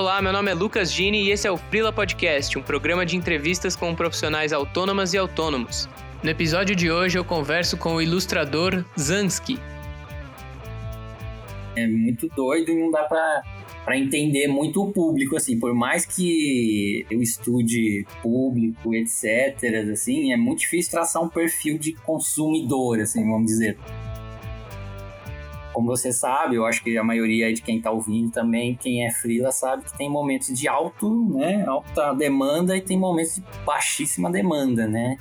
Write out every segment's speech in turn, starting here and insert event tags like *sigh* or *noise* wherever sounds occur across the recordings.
Olá, meu nome é Lucas Gini e esse é o Frila Podcast, um programa de entrevistas com profissionais autônomas e autônomos. No episódio de hoje eu converso com o ilustrador Zansky. É muito doido e não dá pra entender muito o público, assim, por mais que eu estude público, etc, assim, é muito difícil traçar um perfil de consumidor, assim, vamos dizer. Como você sabe, eu acho que a maioria de quem está ouvindo também, quem é freela, sabe que tem momentos de alto, né, alta demanda e tem momentos de baixíssima demanda, né?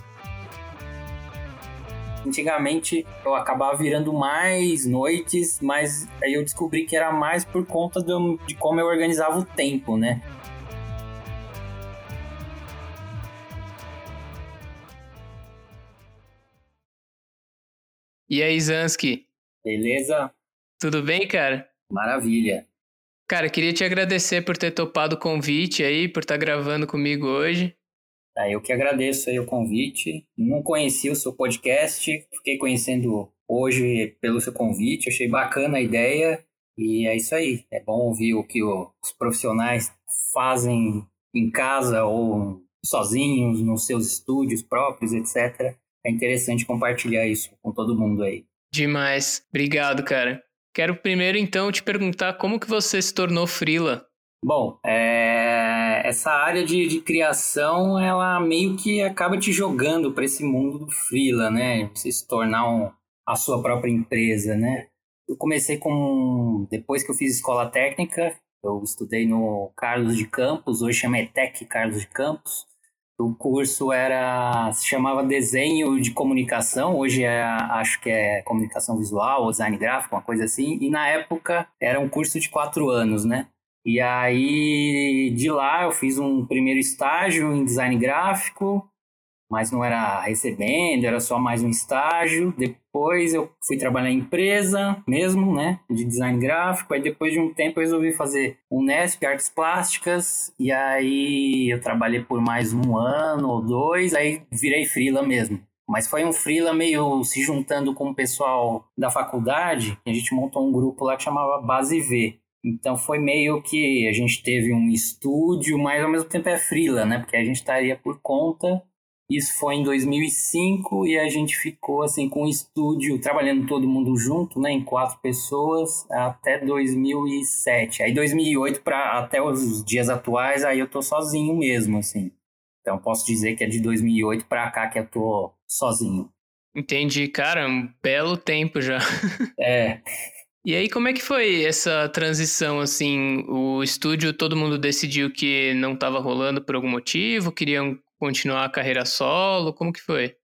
Antigamente eu acabava virando mais noites, mas aí eu descobri que era mais por conta do, de como eu organizava o tempo, né? E aí, Zansky? Beleza? Tudo bem, cara? Maravilha. Cara, queria te agradecer por ter topado o convite aí, por estar gravando comigo hoje. Ah, eu que agradeço aí o convite. Não conhecia o seu podcast, fiquei conhecendo hoje pelo seu convite, achei bacana a ideia e é isso aí. É bom ouvir o que os profissionais fazem em casa ou sozinhos, nos seus estúdios próprios, etc. É interessante compartilhar isso com todo mundo aí. Demais. Obrigado, cara. Quero primeiro então te perguntar como que você se tornou frila. Bom, é... essa área de, de, criação, ela meio que acaba te jogando para esse mundo do freela, né? Você se tornar um, a sua própria empresa, né? Eu comecei com... Depois que eu fiz escola técnica, eu estudei no Carlos de Campos, hoje chama ETEC Carlos de Campos. O curso era se chamava desenho de comunicação, hoje é, acho que é comunicação visual ou design gráfico, uma coisa assim. E na época era um curso de quatro anos, né? E aí de lá eu fiz um primeiro estágio em design gráfico, mas não era recebendo, era só mais um estágio. Depois eu fui trabalhar em empresa mesmo, né, de design gráfico. Aí depois de um tempo eu resolvi fazer um Nesp Artes Plásticas e aí eu trabalhei por mais um ano ou dois, aí virei freela mesmo. Mas foi um freela meio se juntando com o pessoal da faculdade, a gente montou um grupo lá que chamava Base V. Então foi meio que a gente teve um estúdio, mas ao mesmo tempo é freela, né? Porque a gente estaria por conta isso foi em 2005 e a gente ficou assim com o estúdio trabalhando todo mundo junto, né, em quatro pessoas até 2007. Aí 2008 para até os dias atuais, aí eu tô sozinho mesmo, assim. Então posso dizer que é de 2008 para cá que eu tô sozinho. Entendi, cara, um belo tempo já. *laughs* é. E aí, como é que foi essa transição, assim? O estúdio, todo mundo decidiu que não estava rolando por algum motivo? Queriam continuar a carreira solo? Como que foi?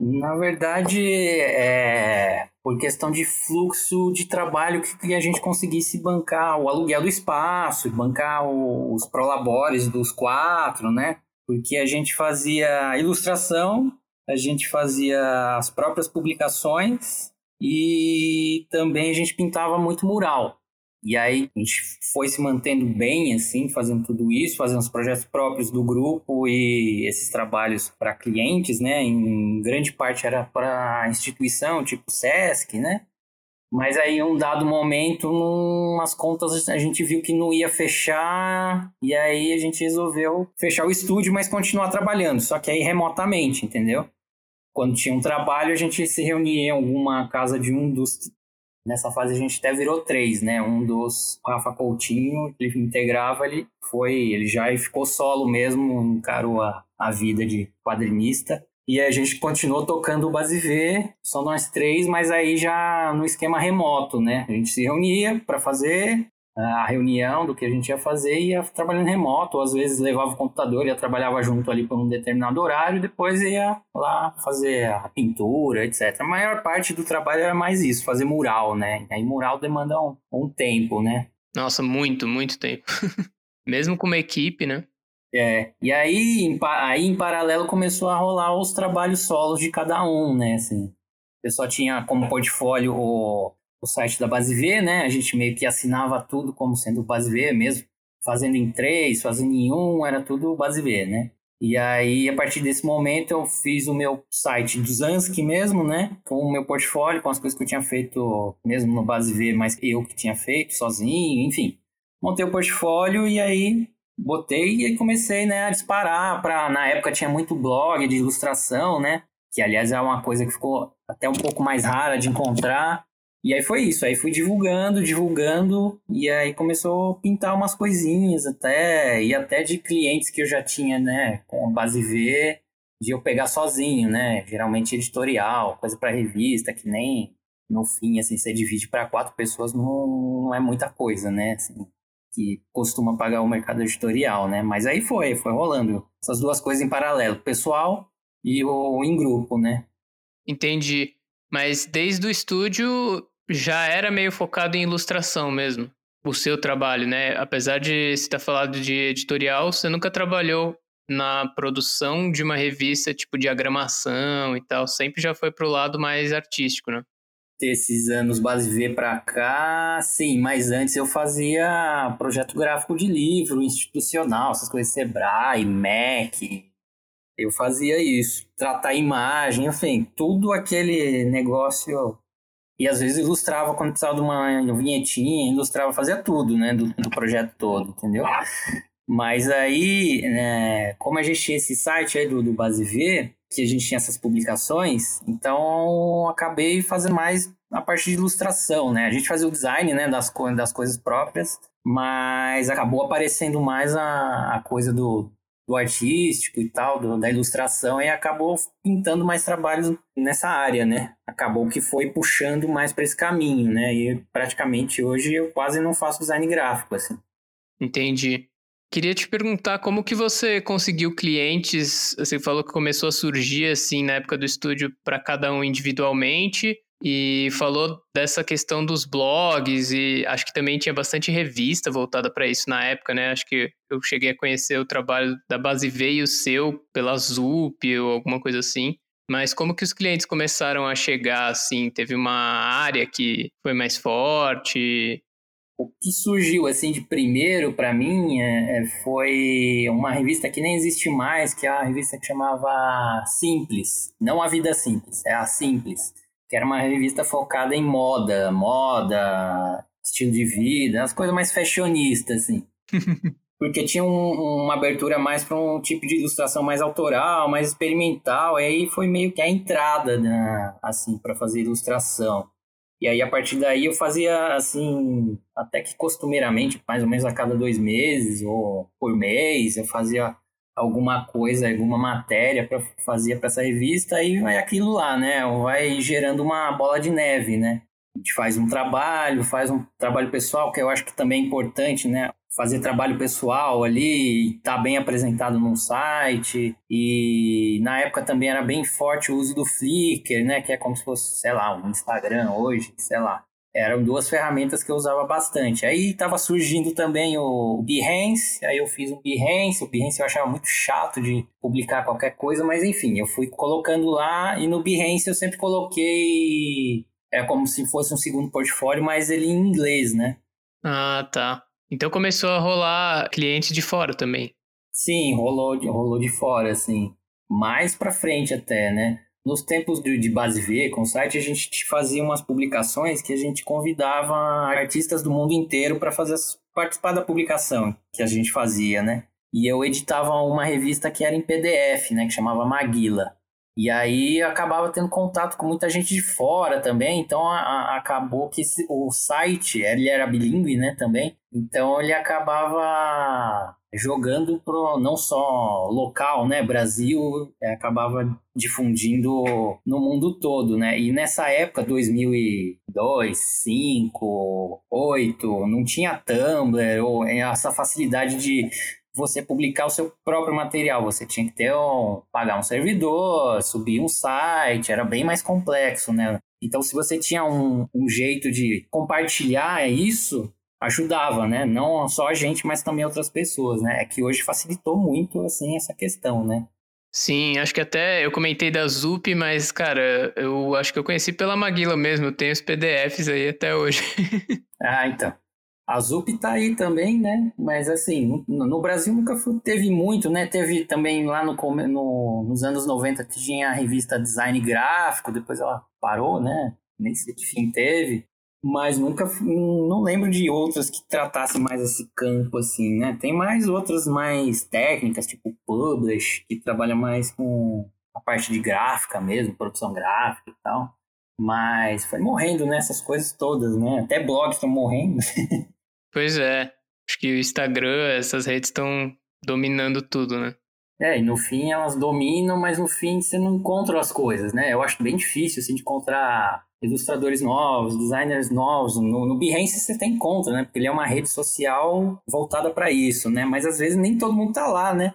Na verdade, é por questão de fluxo de trabalho que a gente conseguisse bancar o aluguel do espaço, bancar os prolabores dos quatro, né? Porque a gente fazia ilustração, a gente fazia as próprias publicações e também a gente pintava muito mural. E aí a gente foi se mantendo bem, assim, fazendo tudo isso, fazendo os projetos próprios do grupo e esses trabalhos para clientes, né? Em grande parte era para instituição, tipo SESC, né? Mas aí, em um dado momento, umas contas a gente viu que não ia fechar, e aí a gente resolveu fechar o estúdio, mas continuar trabalhando, só que aí remotamente, entendeu? Quando tinha um trabalho, a gente se reunia em alguma casa de um dos Nessa fase a gente até virou três, né? Um dos Rafa Coutinho, ele integrava, ele foi, ele já ficou solo mesmo, encarou a, a vida de quadrinista. E a gente continuou tocando o Base V, só nós três, mas aí já no esquema remoto, né? A gente se reunia para fazer a reunião do que a gente ia fazer e ia trabalhando remoto, ou às vezes levava o computador e ia trabalhava junto ali por um determinado horário, e depois ia lá fazer a pintura, etc. A maior parte do trabalho era mais isso, fazer mural, né? Aí mural demanda um, um tempo, né? Nossa, muito, muito tempo. *laughs* Mesmo com uma equipe, né? É, e aí em, aí em paralelo começou a rolar os trabalhos solos de cada um, né? Assim, o pessoal tinha como portfólio o o site da Base V, né? A gente meio que assinava tudo como sendo Base V mesmo, fazendo em três, fazendo em um, era tudo Base V, né? E aí, a partir desse momento, eu fiz o meu site do Zansky mesmo, né? Com o meu portfólio, com as coisas que eu tinha feito mesmo no Base V, mas eu que tinha feito sozinho, enfim. montei o portfólio e aí botei e comecei, né, a disparar para na época tinha muito blog de ilustração, né? Que aliás é uma coisa que ficou até um pouco mais rara de encontrar. E aí foi isso, aí fui divulgando, divulgando, e aí começou a pintar umas coisinhas até, e até de clientes que eu já tinha, né, com a base V, de eu pegar sozinho, né, geralmente editorial, coisa para revista, que nem no fim, assim, você divide para quatro pessoas não, não é muita coisa, né, assim, que costuma pagar o mercado editorial, né, mas aí foi, foi rolando essas duas coisas em paralelo, pessoal e o em grupo, né. Entendi. Mas desde o estúdio já era meio focado em ilustração mesmo, o seu trabalho, né? Apesar de você estar falando de editorial, você nunca trabalhou na produção de uma revista tipo diagramação e tal, sempre já foi pro lado mais artístico, né? Esses anos base V pra cá, sim, mas antes eu fazia projeto gráfico de livro, institucional, essas coisas Sebrae, MEC, eu fazia isso, tratar imagem, enfim, tudo aquele negócio e às vezes ilustrava quando precisava de uma vinhetinha, ilustrava, fazia tudo, né, do, do projeto todo, entendeu? Mas aí, né, como a gente tinha esse site aí do, do Base V, que a gente tinha essas publicações, então acabei fazendo mais a parte de ilustração, né? A gente fazia o design, né, das, co das coisas próprias, mas acabou aparecendo mais a, a coisa do, do artístico e tal, do, da ilustração, e acabou pintando mais trabalhos nessa área, né? Acabou que foi puxando mais para esse caminho, né? E praticamente hoje eu quase não faço design gráfico, assim. Entendi. Queria te perguntar como que você conseguiu clientes, você falou que começou a surgir assim na época do estúdio para cada um individualmente, e falou dessa questão dos blogs e acho que também tinha bastante revista voltada para isso na época, né? Acho que eu cheguei a conhecer o trabalho da Base V e o seu pela Zup ou alguma coisa assim. Mas como que os clientes começaram a chegar assim? Teve uma área que foi mais forte? O que surgiu assim de primeiro para mim é, é, foi uma revista que nem existe mais, que é a revista que chamava Simples, não a Vida Simples, é a Simples que era uma revista focada em moda, moda, estilo de vida, as coisas mais fashionistas, assim. *laughs* Porque tinha um, uma abertura mais para um tipo de ilustração mais autoral, mais experimental, e aí foi meio que a entrada, assim, para fazer ilustração. E aí, a partir daí, eu fazia, assim, até que costumeiramente, mais ou menos a cada dois meses ou por mês, eu fazia alguma coisa, alguma matéria para fazer para essa revista, aí vai aquilo lá, né? Vai gerando uma bola de neve, né? A gente faz um trabalho, faz um trabalho pessoal, que eu acho que também é importante, né? Fazer trabalho pessoal ali, tá bem apresentado num site. E na época também era bem forte o uso do Flickr, né? Que é como se fosse, sei lá, um Instagram hoje, sei lá eram duas ferramentas que eu usava bastante. Aí estava surgindo também o Behance, aí eu fiz um Behance, o Behance eu achava muito chato de publicar qualquer coisa, mas enfim, eu fui colocando lá e no Behance eu sempre coloquei é como se fosse um segundo portfólio, mas ele em inglês, né? Ah, tá. Então começou a rolar clientes de fora também. Sim, rolou, rolou de fora, assim. Mais pra frente até, né? Nos tempos de, de base V, com o site, a gente fazia umas publicações que a gente convidava artistas do mundo inteiro para fazer participar da publicação que a gente fazia, né? E eu editava uma revista que era em PDF, né, que chamava Maguila. E aí acabava tendo contato com muita gente de fora também, então a, a, acabou que o site, ele era bilíngue, né, também. Então ele acabava jogando pro não só local, né, Brasil, é, acabava difundindo no mundo todo, né? E nessa época, 2002, 2005, 2008, não tinha Tumblr ou essa facilidade de você publicar o seu próprio material. Você tinha que ter um, pagar um servidor, subir um site, era bem mais complexo, né? Então, se você tinha um, um jeito de compartilhar isso, ajudava, né? Não só a gente, mas também outras pessoas, né? É que hoje facilitou muito, assim, essa questão, né? Sim, acho que até eu comentei da Zup, mas, cara, eu acho que eu conheci pela Maguila mesmo, eu tenho os PDFs aí até hoje. *laughs* ah, então. A Zup tá aí também, né? Mas assim, no, Brasil nunca foi, teve muito, né? Teve também lá no, no, nos anos 90 tinha a revista Design Gráfico, depois ela parou, né? Nem sei que fim teve. mas nunca não lembro de outras que tratassem mais esse campo assim, né? Tem mais outras mais técnicas, tipo Publish, que trabalha mais com a parte de gráfica mesmo, produção gráfica e tal. Mas foi morrendo nessas né, coisas todas, né? Até blogs estão morrendo. *laughs* pois é. Acho que o Instagram, essas redes estão dominando tudo, né? É, e no fim elas dominam, mas no fim você não encontra as coisas, né? Eu acho bem difícil, assim, de encontrar ilustradores novos, designers novos. No, no Behance você tem encontra, né? Porque ele é uma rede social voltada para isso, né? Mas às vezes nem todo mundo tá lá, né?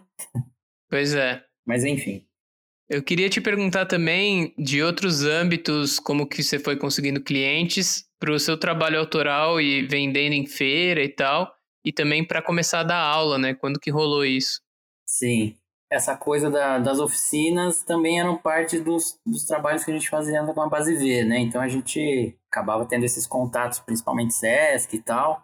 Pois é. Mas enfim. Eu queria te perguntar também de outros âmbitos, como que você foi conseguindo clientes para o seu trabalho autoral e vendendo em feira e tal, e também para começar a dar aula, né? Quando que rolou isso? Sim, essa coisa da, das oficinas também eram parte dos, dos trabalhos que a gente fazia com a Base V, né? Então a gente acabava tendo esses contatos, principalmente Sesc e tal,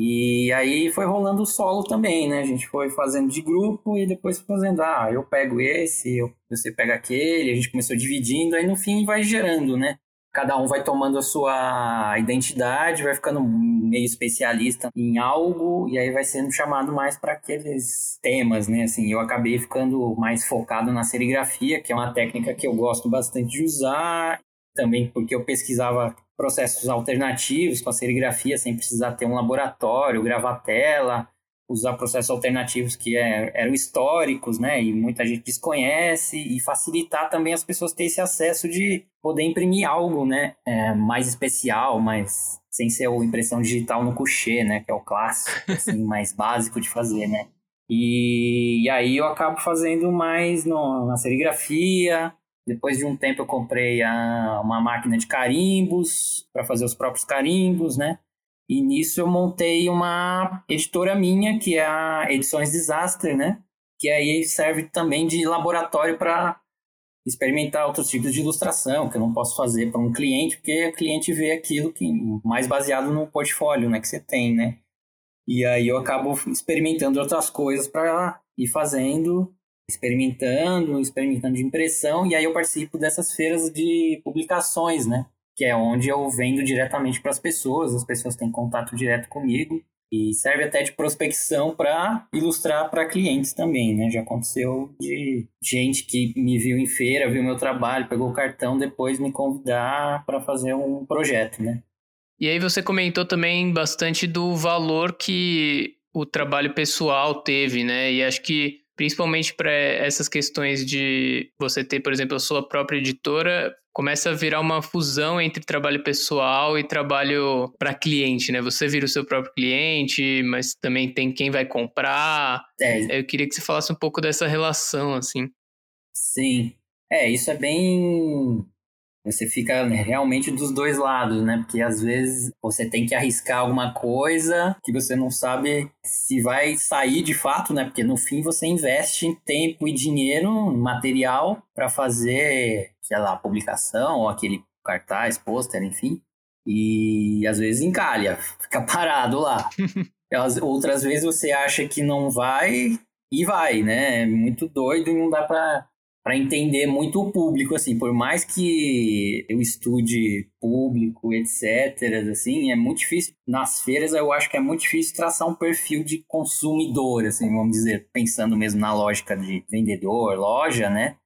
e aí foi rolando o solo também, né? A gente foi fazendo de grupo e depois fazendo, ah, eu pego esse, eu, você pega aquele, a gente começou dividindo, aí no fim vai gerando, né? Cada um vai tomando a sua identidade, vai ficando meio especialista em algo e aí vai sendo chamado mais para aqueles temas, né? Assim, eu acabei ficando mais focado na serigrafia, que é uma técnica que eu gosto bastante de usar, também porque eu pesquisava processos alternativos com a serigrafia sem precisar ter um laboratório, gravar tela, usar processos alternativos que é, eram históricos, né, e muita gente desconhece, e facilitar também as pessoas ter esse acesso de poder imprimir algo, né, é, mais especial, mais sem ser a impressão digital no coucher, né, que é o clássico, *laughs* assim, mais básico de fazer, né. E, e aí eu acabo fazendo mais no, na serigrafia, depois de um tempo eu comprei a, uma máquina de carimbos para fazer os próprios carimbos, né? E nisso eu montei uma editora minha, que é a Edições Disaster, né? Que aí serve também de laboratório para experimentar outros tipos de ilustração, que eu não posso fazer para um cliente, porque o cliente vê aquilo que mais baseado no portfólio, né, que você tem, né? E aí eu acabo experimentando outras coisas para ir fazendo experimentando, experimentando de impressão, e aí eu participo dessas feiras de publicações, né? Que é onde eu vendo diretamente para as pessoas, as pessoas têm contato direto comigo, e serve até de prospecção para ilustrar para clientes também, né? Já aconteceu de gente que me viu em feira, viu meu trabalho, pegou o cartão, depois me convidar para fazer um projeto, né? E aí você comentou também bastante do valor que o trabalho pessoal teve, né? E acho que principalmente para essas questões de você ter, por exemplo, a sua própria editora, começa a virar uma fusão entre trabalho pessoal e trabalho para cliente, né? Você vira o seu próprio cliente, mas também tem quem vai comprar. É. Eu queria que você falasse um pouco dessa relação, assim. Sim. É, isso é bem você fica realmente dos dois lados, né? Porque às vezes você tem que arriscar alguma coisa que você não sabe se vai sair de fato, né? Porque no fim você investe em tempo e dinheiro, material para fazer, sei lá, publicação ou aquele cartaz, pôster, enfim. E às vezes encalha, *laughs* fica parado lá. *laughs* Outras vezes você acha que não vai e vai, né? É muito doido e não dá para para entender muito o público, assim, por mais que eu estude público, etc, assim, é muito difícil, nas feiras eu acho que é muito difícil traçar um perfil de consumidor, assim, vamos dizer, pensando mesmo na lógica de vendedor, loja, né,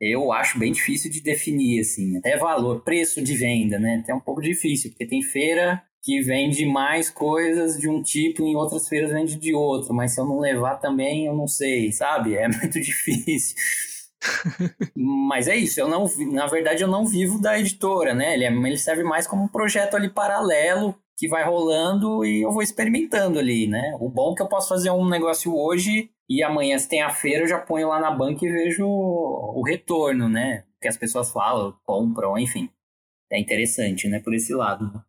eu acho bem difícil de definir, assim, até valor, preço de venda, né, até um pouco difícil, porque tem feira que vende mais coisas de um tipo, em outras feiras vende de outro, mas se eu não levar também, eu não sei, sabe, é *laughs* muito difícil. Mas é isso, eu não, na verdade eu não vivo da editora, né? Ele, é, ele serve mais como um projeto ali paralelo que vai rolando e eu vou experimentando ali, né? O bom é que eu posso fazer um negócio hoje e amanhã se tem a feira eu já ponho lá na banca e vejo o retorno, né? Que as pessoas falam, compram, enfim. É interessante, né? Por esse lado.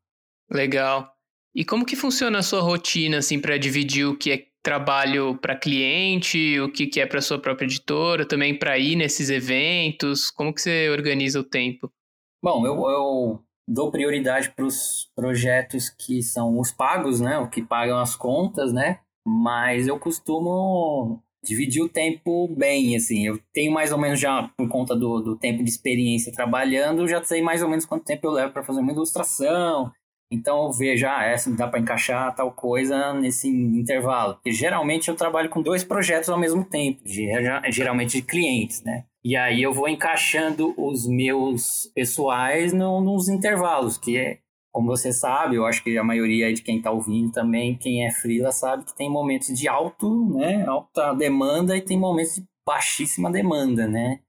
Legal. E como que funciona a sua rotina, assim, para dividir o que é trabalho para cliente, o que, que é para sua própria editora, também para ir nesses eventos? Como que você organiza o tempo? Bom, eu, eu dou prioridade para os projetos que são os pagos, né? O que pagam as contas, né? Mas eu costumo dividir o tempo bem, assim. Eu tenho mais ou menos já, por conta do, do tempo de experiência trabalhando, já sei mais ou menos quanto tempo eu levo para fazer uma ilustração, Então eu vejo, ah, essa dá para encaixar tal coisa nesse intervalo. Geralmente eu trabalho com dois projetos ao mesmo tempo, geralmente de clientes, né? E aí eu vou encaixando os meus pessoais no, nos intervalos, que é, como você sabe, eu acho que a maioria de quem está ouvindo também, quem é freela, sabe que tem momentos de alto, né, alta demanda e tem momentos de baixíssima demanda, né?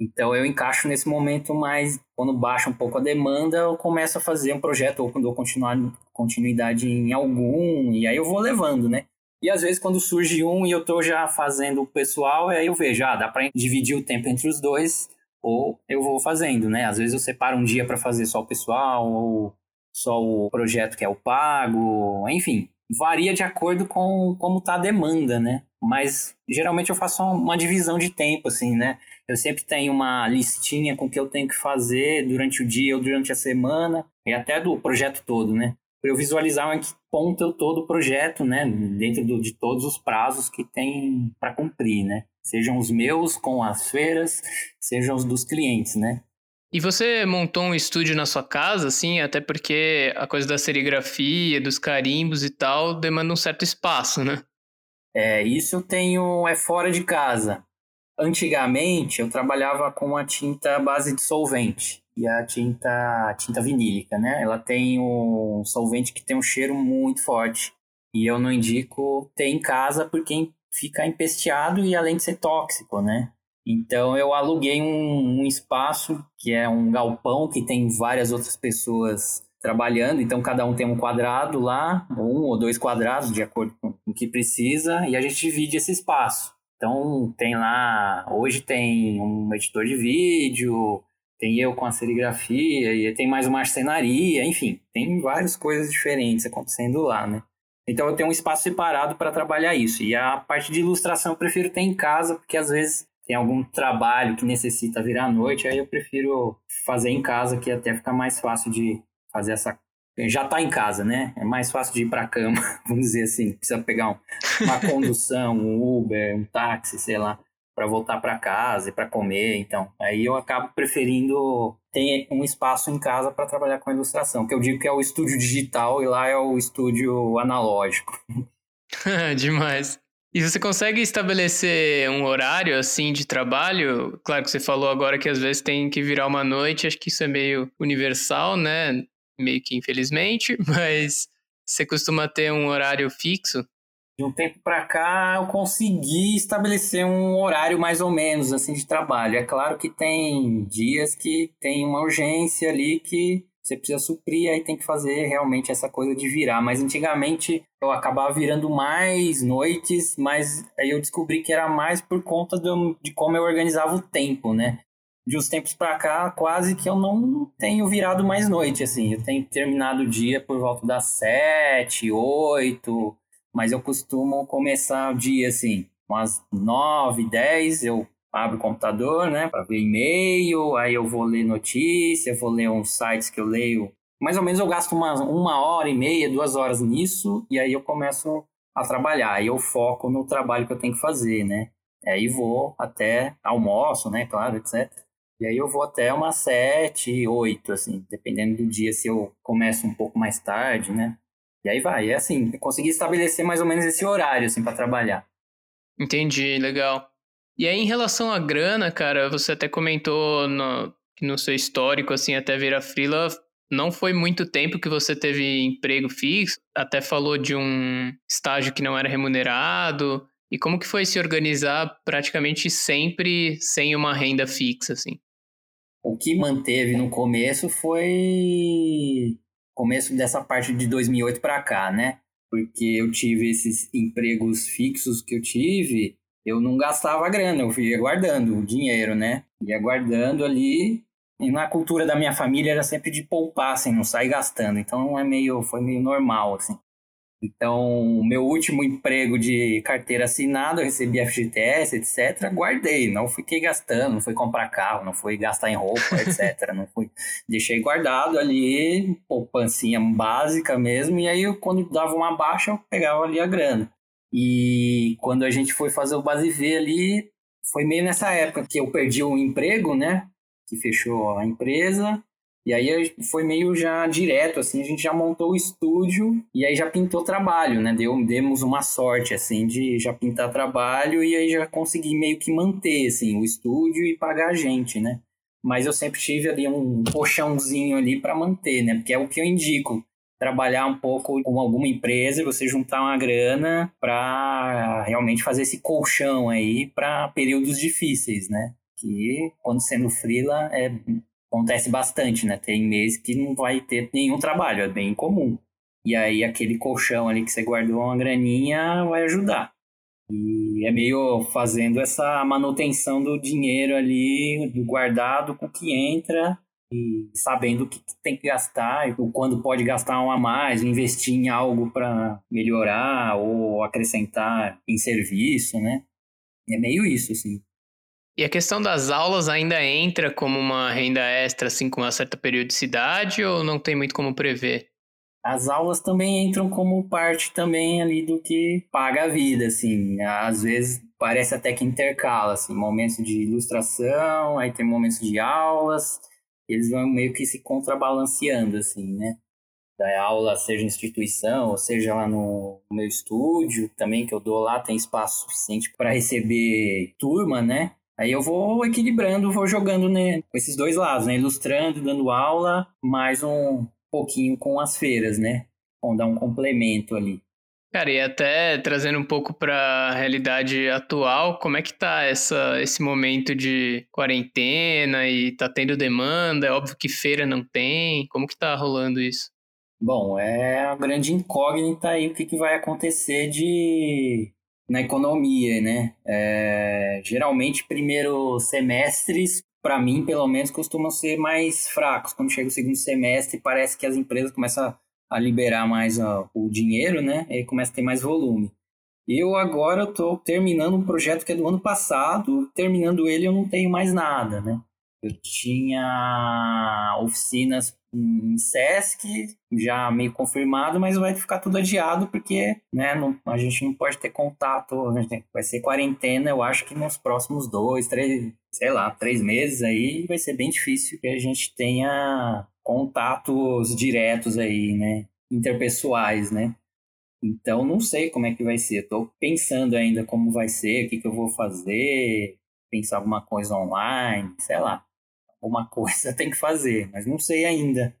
Então eu encaixo nesse momento mais quando baixa um pouco a demanda, eu começo a fazer um projeto ou quando eu continuar continuidade em algum e aí eu vou levando, né? E às vezes quando surge um e eu tô já fazendo o pessoal, aí eu vejo, ah, dá para dividir o tempo entre os dois ou eu vou fazendo, né? Às vezes eu separo um dia para fazer só o pessoal ou só o projeto que é o pago, enfim, varia de acordo com como tá a demanda, né? Mas geralmente eu faço uma divisão de tempo, assim, né? Eu sempre tenho uma listinha com o que eu tenho que fazer durante o dia ou durante a semana, e até do projeto todo, né? Para eu visualizar em que ponto eu tô do projeto, né? Dentro do, de todos os prazos que tem para cumprir, né? Sejam os meus com as feiras, sejam os dos clientes, né? E você montou um estúdio na sua casa, assim, até porque a coisa da serigrafia, dos carimbos e tal, demanda um certo espaço, né? É, isso eu tenho é fora de casa. Antigamente eu trabalhava com a tinta base de solvente e a tinta a tinta vinílica, né? Ela tem um solvente que tem um cheiro muito forte e eu não indico ter em casa porque fica empesteado e além de ser tóxico, né? Então eu aluguei um, um espaço que é um galpão que tem várias outras pessoas trabalhando, então cada um tem um quadrado lá, um ou dois quadrados de acordo com o que precisa, e a gente divide esse espaço. Então tem lá, hoje tem um editor de vídeo, tem eu com a serigrafia, e tem mais uma marcenaria, enfim, tem várias coisas diferentes acontecendo lá, né? Então eu tenho um espaço separado para trabalhar isso. E a parte de ilustração eu prefiro ter em casa, porque às vezes tem algum trabalho que necessita virar à noite, aí eu prefiro fazer em casa, que até fica mais fácil de fazer essa. Já está em casa, né? É mais fácil de ir para a cama, *laughs* vamos dizer assim. Precisa pegar um, uma *laughs* condução, um Uber, um táxi, sei lá, para voltar para casa e para comer. Então, aí eu acabo preferindo ter um espaço em casa para trabalhar com a ilustração, que eu digo que é o estúdio digital e lá é o estúdio analógico. *laughs* Demais. E você consegue estabelecer um horário assim de trabalho? Claro que você falou agora que às vezes tem que virar uma noite, acho que isso é meio universal, né? Meio que infelizmente, *laughs* mas você costuma ter um horário fixo? De um tempo para cá eu consegui estabelecer um horário mais ou menos assim de trabalho. É claro que tem dias que tem uma urgência ali que você precisa suprir, aí tem que fazer realmente essa coisa de virar. Mas antigamente eu acabava virando mais noites, mas aí eu descobri que era mais por conta do, de como eu organizava o tempo, né? De uns tempos para cá, quase que eu não tenho virado mais noite, assim. Eu tenho terminado o dia por volta das sete, oito, mas eu costumo começar o dia, assim, umas nove, dez, eu abro o computador, né, para ver e-mail, aí eu vou ler notícia, vou ler uns sites que eu leio. Mais ou menos eu gasto uma, uma hora e meia, duas horas nisso, e aí eu começo a trabalhar. Aí eu foco no trabalho que eu tenho que fazer, né? Aí vou até almoço, né, claro, etc. E aí eu vou até umas sete, oito, assim, dependendo do dia, se eu começo um pouco mais tarde, né? E aí vai, é assim, eu consegui estabelecer mais ou menos esse horário, assim, para trabalhar. Entendi, legal. E aí, em relação à grana, cara, você até comentou no, no seu histórico, assim, até virar freela, não foi muito tempo que você teve emprego fixo, até falou de um estágio que não era remunerado. E como que foi se organizar praticamente sempre sem uma renda fixa, assim? O que manteve no começo foi começo dessa parte de 2008 para cá, né? Porque eu tive esses empregos fixos que eu tive, eu não gastava grana, eu ia guardando o dinheiro, né? Ia guardando ali. E na cultura da minha família era sempre de poupar, assim, não sair gastando. Então é meio, foi meio normal, assim. Então, meu último emprego de carteira assinada, eu recebi FGTS, etc. Guardei, não fiquei gastando, não fui comprar carro, não fui gastar em roupa, etc. não fui, deixei guardado ali, poupancinha básica mesmo. E aí, quando dava uma baixa, eu pegava ali a grana. E quando a gente foi fazer o base V ali, foi meio nessa época que eu perdi o emprego, né? Que fechou a empresa. E aí foi meio já direto, assim, a gente já montou o estúdio e aí já pintou trabalho, né? Deu, demos uma sorte, assim, de já pintar trabalho e aí já consegui meio que manter, assim, o estúdio e pagar a gente, né? Mas eu sempre tive ali um colchãozinho ali para manter, né? Porque é o que eu indico trabalhar um pouco com alguma empresa, você juntar uma grana para realmente fazer esse colchão aí para períodos difíceis, né? Que quando sendo freela é acontece bastante, né? Tem meses que não vai ter nenhum trabalho, é bem comum. E aí aquele colchão ali que você guardou uma graninha vai ajudar. E é meio fazendo essa manutenção do dinheiro ali, do guardado com o que entra e sabendo o que tem que gastar, o quando pode gastar um a mais, investir em algo para melhorar ou acrescentar em serviço, né? É meio isso, assim. E a questão das aulas ainda entra como uma renda extra, assim, com uma certa periodicidade, ou não tem muito como prever? As aulas também entram como parte também ali do que paga a vida, assim. Às vezes parece até que intercala, assim, momentos de ilustração, aí tem momentos de aulas, eles vão meio que se contrabalanceando, assim, né? Da aula, seja instituição, ou seja lá no meu estúdio, também que eu dou lá, tem espaço suficiente para receber turma, né? Aí eu vou equilibrando, vou jogando né, com esses dois lados, né? Ilustrando, dando aula, mais um pouquinho com as feiras, né? Vamos dar um complemento ali. Cara, e até trazendo um pouco para a realidade atual, como é que tá essa, esse momento de quarentena e tá tendo demanda? É óbvio que feira não tem. Como que tá rolando isso? Bom, é a grande incógnita aí o que, que vai acontecer de na economia, né? É, geralmente, primeiros semestres, para mim, pelo menos, costumam ser mais fracos. Quando chega o segundo semestre, parece que as empresas começam a, liberar mais ó, o dinheiro, né? E começa a ter mais volume. Eu agora estou terminando um projeto que é do ano passado, terminando ele eu não tenho mais nada, né? Eu tinha oficinas em Sesc, já meio confirmado, mas vai ficar tudo adiado porque né, não, a gente não pode ter contato, vai ser quarentena, eu acho que nos próximos dois, três, sei lá, três meses aí vai ser bem difícil que a gente tenha contatos diretos aí, né, interpessoais, né. Então não sei como é que vai ser, estou pensando ainda como vai ser, o que, que eu vou fazer, pensar alguma coisa online, sei lá alguma *laughs* coisa tem que fazer, mas não sei ainda.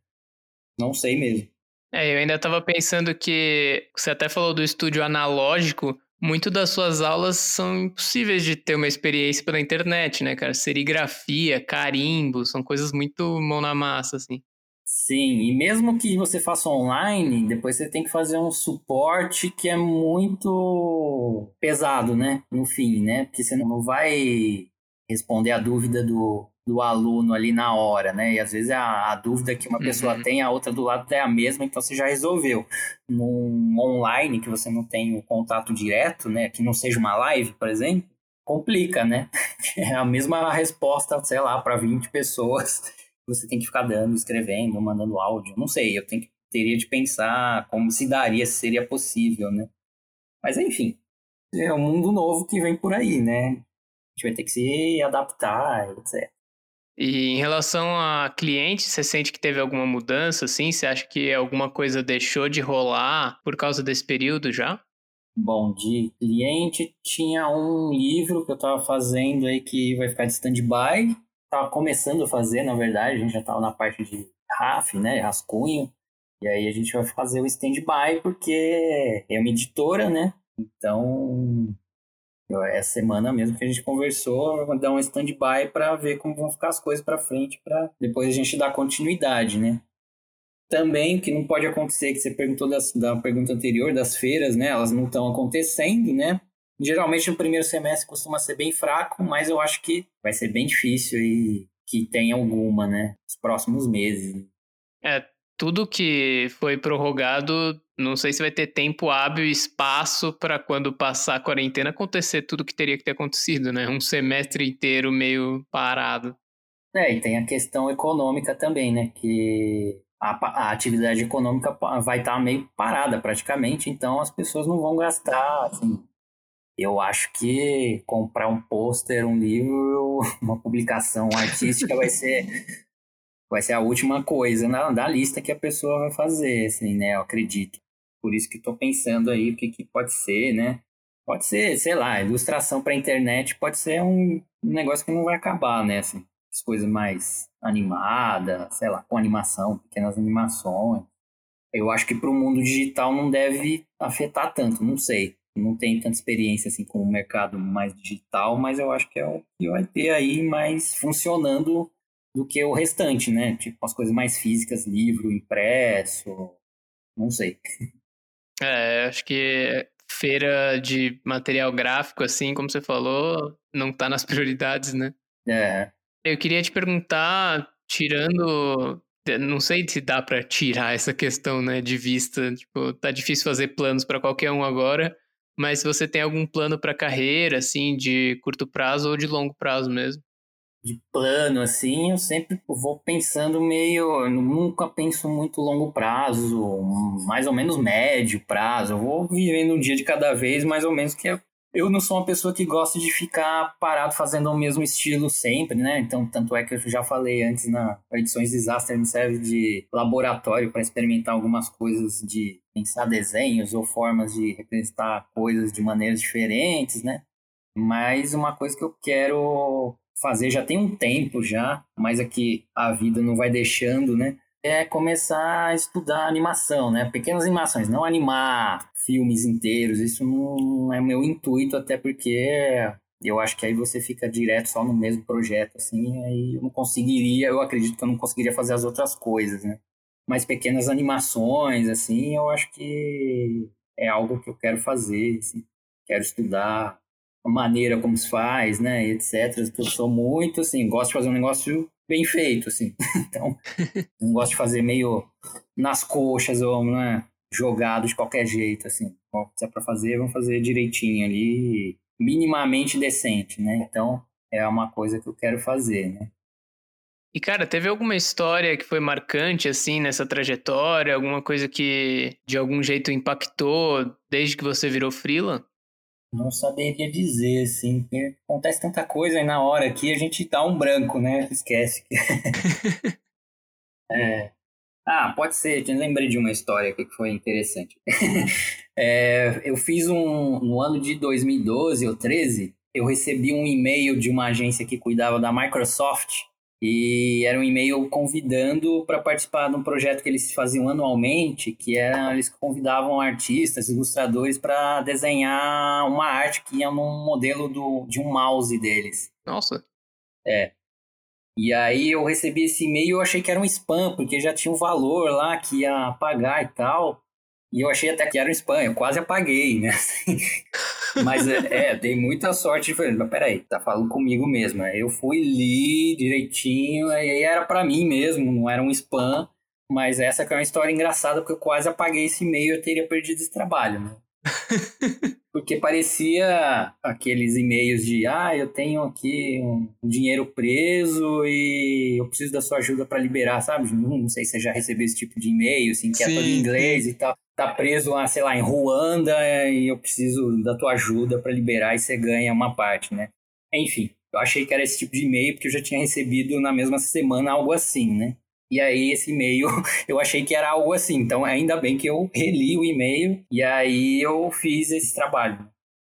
Não sei mesmo. É, eu ainda estava pensando que você até falou do estúdio analógico. Muito das suas aulas são impossíveis de ter uma experiência pela internet, né, cara? Serigrafia, carimbo, são coisas muito mão na massa, assim. Sim, e mesmo que você faça online, depois você tem que fazer um suporte que é muito pesado, né? No fim, né? Porque você não vai responder a dúvida do, do aluno ali na hora, né? E às vezes a, a dúvida que uma uhum. pessoa tem, a outra do lado é a mesma, então você já resolveu. Num online, que você não tem o contato direto, né? Que não seja uma live, por exemplo, complica, né? *laughs* É a mesma resposta, sei lá, para 20 pessoas. Você tem que ficar dando, escrevendo, mandando áudio. Não sei, eu tenho que, teria de pensar como se daria, se seria possível, né? Mas enfim, é um mundo novo que vem por aí, né? A gente vai ter que se adaptar, etc. E em relação a clientes, você sente que teve alguma mudança, assim? Você acha que alguma coisa deixou de rolar por causa desse período já? Bom, de cliente tinha um livro que eu estava fazendo aí que vai ficar de stand-by. Tava começando a fazer, na verdade, a gente já estava na parte de RAF, né, rascunho. E aí a gente vai fazer o stand-by porque é uma editora, né? Então essa semana mesmo que a gente conversou, dar um stand-by para ver como vão ficar as coisas para frente, para depois a gente dar continuidade, né? Também, que não pode acontecer, que você perguntou das, da pergunta anterior, das feiras, né? Elas não estão acontecendo, né? Geralmente no primeiro semestre costuma ser bem fraco, mas eu acho que vai ser bem difícil e que tem alguma, né? Nos próximos meses. É, tudo que foi prorrogado, não sei se vai ter tempo hábil e espaço para quando passar a quarentena acontecer tudo que teria que ter acontecido, né? Um semestre inteiro meio parado. É, e tem a questão econômica também, né? Que a, a atividade econômica vai estar tá meio parada praticamente, então as pessoas não vão gastar, assim. Eu acho que comprar um pôster, um livro, *laughs* uma publicação artística vai ser vai ser a última coisa na, da lista que a pessoa vai fazer, assim, né? Eu acredito. Por isso que estou pensando aí o que, que pode ser, né? Pode ser, sei lá, ilustração para internet pode ser um negócio que não vai acabar, né? Assim, as coisas mais animadas, sei lá, com animação, pequenas animações. Eu acho que para o mundo digital não deve afetar tanto, não sei. Não tenho tanta experiência assim com o mercado mais digital, mas eu acho que é o que vai ter aí mais funcionando do que o restante, né? Tipo as coisas mais físicas, livro, impresso, não sei. *laughs* É, acho que feira de material gráfico, assim, como você falou, não tá nas *laughs* prioridades, né? É. Eu queria te perguntar, tirando. Não sei se dá para tirar essa questão, né, de vista. Tipo, tá difícil fazer planos para qualquer um agora, mas se você tem algum plano para carreira, assim, de curto prazo ou de longo prazo mesmo? de plano, assim, eu sempre vou pensando meio. Eu nunca penso muito longo prazo, mais ou menos médio prazo. Eu vou vivendo um dia de cada vez, mais ou menos, que eu não sou uma pessoa que gosta de ficar parado fazendo o mesmo estilo sempre, né? Então, tanto é que eu já falei antes na Edições Disaster me serve de laboratório para experimentar algumas coisas de pensar desenhos ou formas de representar coisas de maneiras diferentes, né? Mas uma coisa que eu quero fazer já tem um tempo já, mas aqui a vida não vai deixando, né? É começar a estudar animação, né? Pequenas animações, não animar filmes inteiros. Isso não é meu intuito, até porque eu acho que aí você fica direto só no mesmo projeto, assim, aí eu não conseguiria, eu acredito que eu não conseguiria fazer as outras coisas, né? Mas pequenas animações, assim, eu acho que é algo que eu quero fazer, assim. Quero estudar, a maneira como se faz, né, etc. Eu sou muito, assim, gosto de fazer um negócio bem feito, assim. *laughs* então, *laughs* não gosto de fazer meio nas coxas ou, né, jogado de qualquer jeito, assim. Se é para fazer, vamos fazer direitinho ali, minimamente decente, né? Então, é uma coisa que eu quero fazer, né? E, cara, teve alguma história que foi marcante, assim, nessa trajetória? Alguma coisa que, de algum jeito, impactou desde que você virou freela? Não saberia dizer, assim, porque acontece tanta coisa aí na hora aqui, a gente dá um branco, né? Esquece. *laughs* é. Ah, pode ser, eu lembrei de uma história que foi interessante. *laughs* é, eu fiz um, no ano de 2012 ou 13, eu recebi um e-mail de uma agência que cuidava da Microsoft e era um e-mail convidando para participar de um projeto que eles faziam anualmente, que era eles convidavam artistas, ilustradores para desenhar uma arte que ia num modelo do, de um mouse deles. Nossa. É. E aí eu recebi esse e-mail e eu achei que era um spam, porque já tinha um valor lá que ia pagar e tal. E eu achei até que era um spam, eu quase apaguei, né? *laughs* Mas é, é, dei muita sorte. Falei, mas peraí, tá falando comigo mesmo. Aí eu fui, li direitinho, aí era para mim mesmo, não era um spam. Mas essa que é uma história engraçada, porque eu quase apaguei esse e-mail e eu teria perdido esse trabalho, né? *laughs* porque parecia aqueles e-mails de ah, eu tenho aqui um dinheiro preso e eu preciso da sua ajuda para liberar, sabe? Não, sei se você já recebeu esse tipo de e-mail, assim, que sim, é todo em inglês sim. e tal tá preso lá, sei lá, em Ruanda e eu preciso da tua ajuda para liberar e você ganha uma parte, né? Enfim, eu achei que era esse tipo de e-mail porque eu já tinha recebido na mesma semana algo assim, né? E aí esse e-mail *laughs* eu achei que era algo assim, então ainda bem que eu reli o e-mail e aí eu fiz esse trabalho.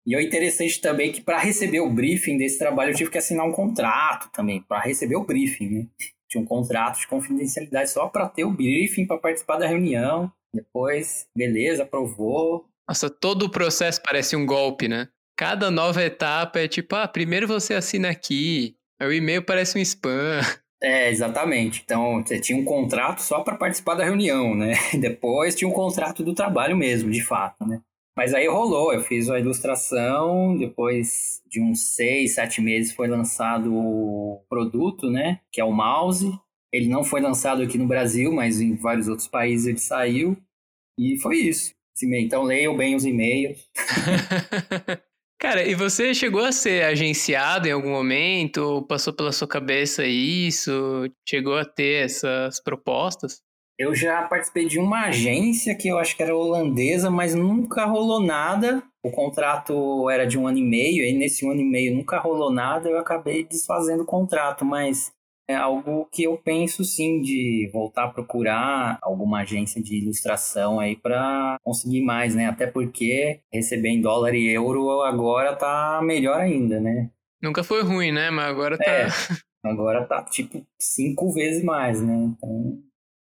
E é interessante também que para receber o briefing desse trabalho eu tive que assinar um contrato também, para receber o briefing, né? Tinha um contrato de confidencialidade só para ter o briefing, para participar da reunião. Depois, beleza, aprovou. Nossa, todo o processo parece um golpe, né? Cada nova etapa é tipo, ah, primeiro você assina aqui, aí o e-mail parece um spam. *laughs* É, exatamente. Então, você tinha um contrato só para participar da reunião, né? *laughs* Depois tinha um contrato do trabalho mesmo, de fato, né? Mas aí rolou, eu fiz a ilustração, depois de uns seis, sete meses foi lançado o produto, né? Que é o mouse. Ele não foi lançado aqui no Brasil, mas em vários outros países ele saiu. E foi isso. Então leiam bem os e-mails. *laughs* Cara, e você chegou a ser agenciado em algum momento? Passou pela sua cabeça isso? Chegou a ter essas propostas? Eu já participei de uma agência que eu acho que era holandesa, mas nunca rolou nada. O contrato era de um ano e meio, e nesse um ano e meio nunca rolou nada. Eu acabei desfazendo o contrato, mas é algo que eu penso sim de voltar a procurar alguma agência de ilustração aí para conseguir mais, né? Até porque receber em dólar e euro agora tá melhor ainda, né? Nunca foi ruim, né? Mas agora tá. É, *laughs* agora tá tipo cinco vezes mais, né? Então,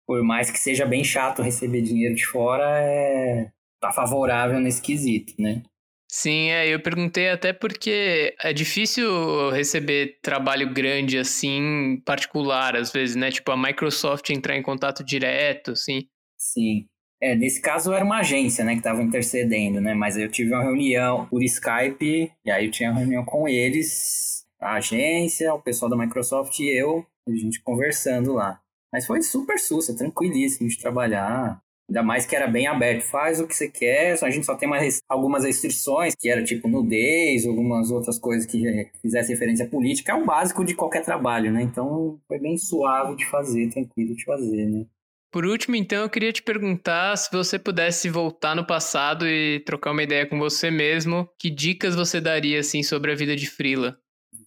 por mais que seja bem chato receber dinheiro de fora, é... tá favorável nesse quesito, né? Sim, é, eu perguntei até porque é difícil receber trabalho grande assim, particular, às vezes, né? Tipo, a Microsoft entrar em contato direto, assim. Sim. É, nesse caso era uma agência, né, que estava intercedendo, né? Mas eu tive uma reunião por Skype, e aí eu tinha uma reunião com eles, a agência, o pessoal da Microsoft e eu, a gente conversando lá. Mas foi super sussa, tranquilíssimo de trabalhar. Ainda mais que era bem aberto. Faz o que você quer, a gente só tem mais algumas restrições, que era tipo nudez, algumas outras coisas que fizesse referência política. É o básico de qualquer trabalho, né? Então foi bem suave de fazer, tranquilo de fazer, né? Por último, então, eu queria te perguntar se você pudesse voltar no passado e trocar uma ideia com você mesmo, que dicas você daria, assim, sobre a vida de Frila?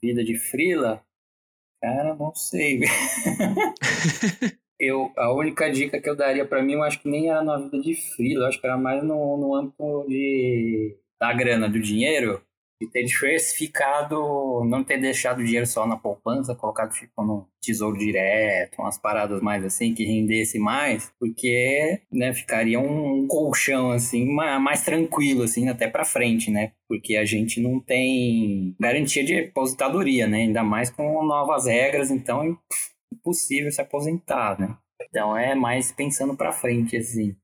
Vida de Frila? Cara, não sei. *laughs* eu, a única dica que eu daria para mim, eu acho que nem era na vida de Frila, eu acho que era mais no, no âmbito de, da grana, do dinheiro de ter diversificado, não ter deixado o dinheiro só na poupança, colocado tipo no tesouro direto, umas paradas mais assim que rendesse mais, porque, né, ficaria um, colchão assim mais, mais tranquilo assim até para frente, né? Porque a gente não tem garantia de aposentadoria, né? Ainda mais com novas regras, então é impossível se aposentar, né? Então é mais pensando para frente assim.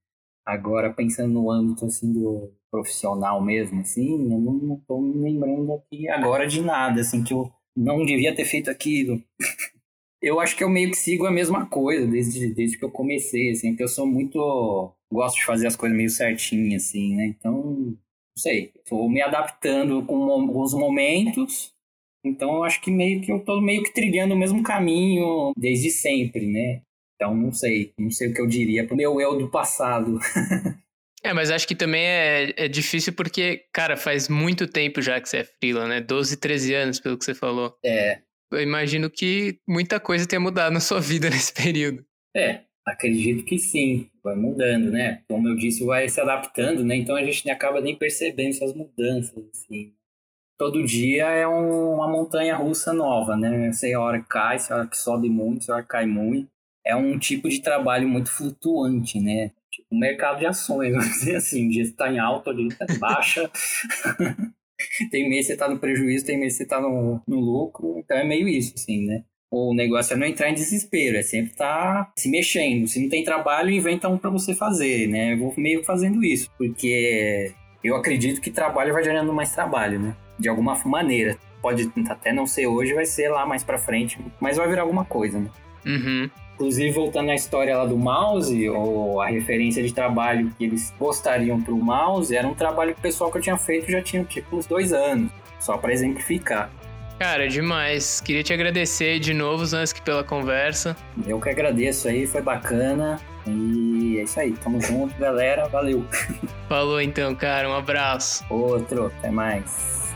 Agora pensando no âmbito assim do profissional mesmo, assim, eu não, tô me lembrando aqui agora de nada, assim, que eu não devia ter feito aquilo. *laughs* eu acho que eu meio que sigo a mesma coisa desde, desde que eu comecei, assim, porque eu sou muito... gosto de fazer as coisas meio certinhas, assim, né? Então, não sei, tô me adaptando com alguns momentos, então eu acho que meio que eu tô meio que trilhando o mesmo caminho desde sempre, né? Então não sei, não sei o que eu diria pro meu eu do passado. *laughs* É, mas acho que também é, é difícil porque, cara, faz muito tempo já que você é freela, né? 12, 13 anos, pelo que você falou. É. Eu imagino que muita coisa tenha mudado na sua *laughs* vida nesse período. É, acredito que sim. Vai mudando, né? Como eu disse, vai se adaptando, né? Então a gente acaba nem percebendo essas mudanças, assim. Todo dia é um, uma montanha russa nova, né? Você hora que cai, você hora que sobe muito, você hora que cai muito. É um tipo de trabalho muito flutuante, né? tipo, mercado de ações, *laughs* vamos dizer assim. Um dia você está em alta, outro dia está em baixa. *laughs* tem mês que você está no prejuízo, tem mês que você está no, no lucro. Então é meio isso, assim, né? O negócio é não entrar em desespero, é sempre estar tá se mexendo. Se não tem trabalho, inventa um para você fazer, né? Eu vou meio fazendo isso, porque eu acredito que trabalho vai gerando mais trabalho, né? De alguma maneira. Pode até não ser hoje, vai ser lá mais para frente, mas vai virar alguma coisa, né? Uhum. Inclusive, voltando à história lá do mouse, ou a referência de trabalho que eles gostariam para o mouse, era um trabalho que o pessoal que eu tinha feito já tinha tipo uns dois anos, só para exemplificar. Cara, demais. Queria te agradecer de novo, Zansky, pela conversa. Eu que agradeço aí, foi bacana. E é isso aí, tamo junto, galera. Valeu. *laughs* Falou então, cara. Um abraço. Outro, até mais.